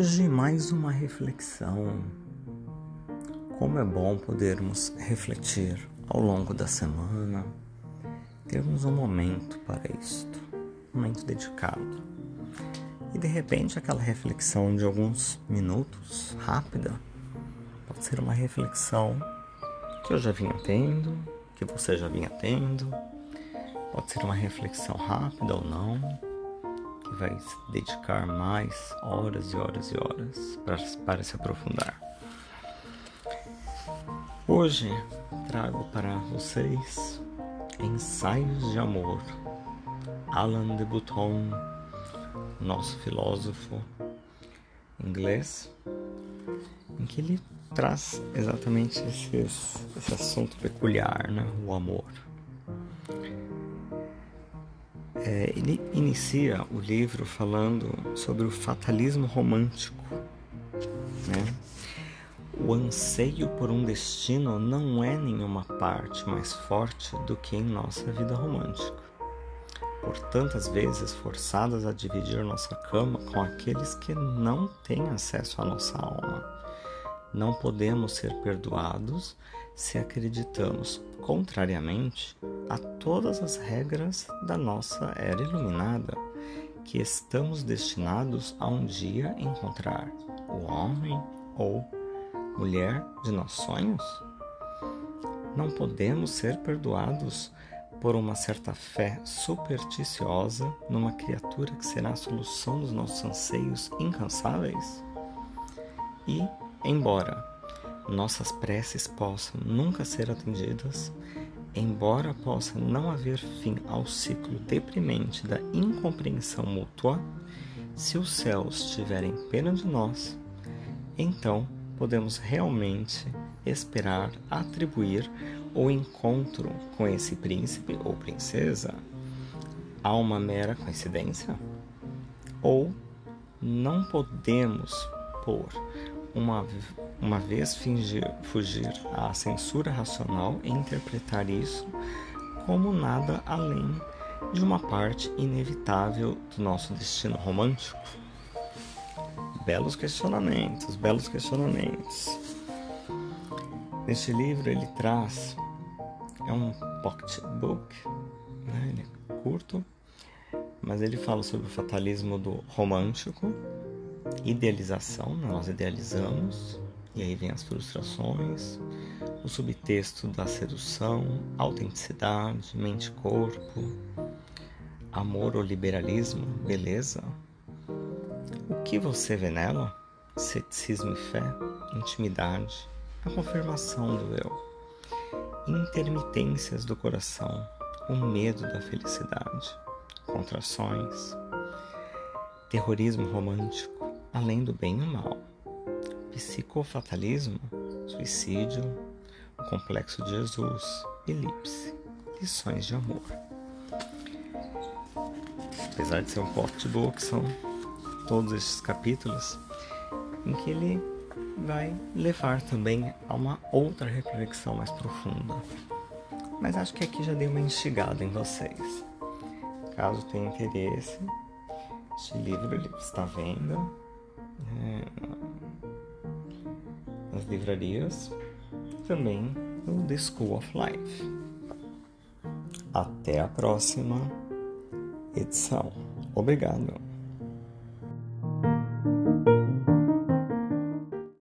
Hoje, mais uma reflexão. Como é bom podermos refletir ao longo da semana, termos um momento para isto, um momento dedicado. E de repente, aquela reflexão de alguns minutos, rápida, pode ser uma reflexão que eu já vinha tendo, que você já vinha tendo, pode ser uma reflexão rápida ou não que vai se dedicar mais horas e horas e horas para, para se aprofundar. Hoje trago para vocês Ensaios de Amor, Alan de Botton, nosso filósofo inglês, em que ele traz exatamente esse, esse assunto peculiar, né? o amor. É, ele inicia o livro falando sobre o fatalismo romântico. Né? O anseio por um destino não é nenhuma parte mais forte do que em nossa vida romântica. Por tantas vezes forçadas a dividir nossa cama com aqueles que não têm acesso à nossa alma. Não podemos ser perdoados se acreditamos, contrariamente a todas as regras da nossa era iluminada, que estamos destinados a um dia encontrar o homem ou mulher de nossos sonhos? Não podemos ser perdoados por uma certa fé supersticiosa numa criatura que será a solução dos nossos anseios incansáveis? E, embora nossas preces possam nunca ser atendidas, embora possa não haver fim ao ciclo deprimente da incompreensão mútua, se os céus tiverem pena de nós, então podemos realmente esperar atribuir o encontro com esse príncipe ou princesa a uma mera coincidência? Ou não podemos pôr uma, uma vez fingir, fugir à censura racional e interpretar isso como nada além de uma parte inevitável do nosso destino romântico? Belos questionamentos, belos questionamentos. Neste livro ele traz é um pocket book, né? ele é curto, mas ele fala sobre o fatalismo do romântico idealização, nós idealizamos, e aí vem as frustrações, o subtexto da sedução, autenticidade, mente-corpo, amor ou liberalismo, beleza. O que você vê nela? Ceticismo e fé, intimidade, a confirmação do eu, intermitências do coração, o medo da felicidade, contrações, terrorismo romântico, além do bem e o mal. Psicofatalismo, suicídio, o complexo de Jesus, elipse, lições de amor. Apesar de ser um pocketbook, são todos esses capítulos em que ele vai levar também a uma outra reflexão mais profunda. Mas acho que aqui já dei uma instigada em vocês. Caso tenha interesse, este livro está à venda é, nas livrarias, também no The School of Life. Até a próxima edição. Obrigado.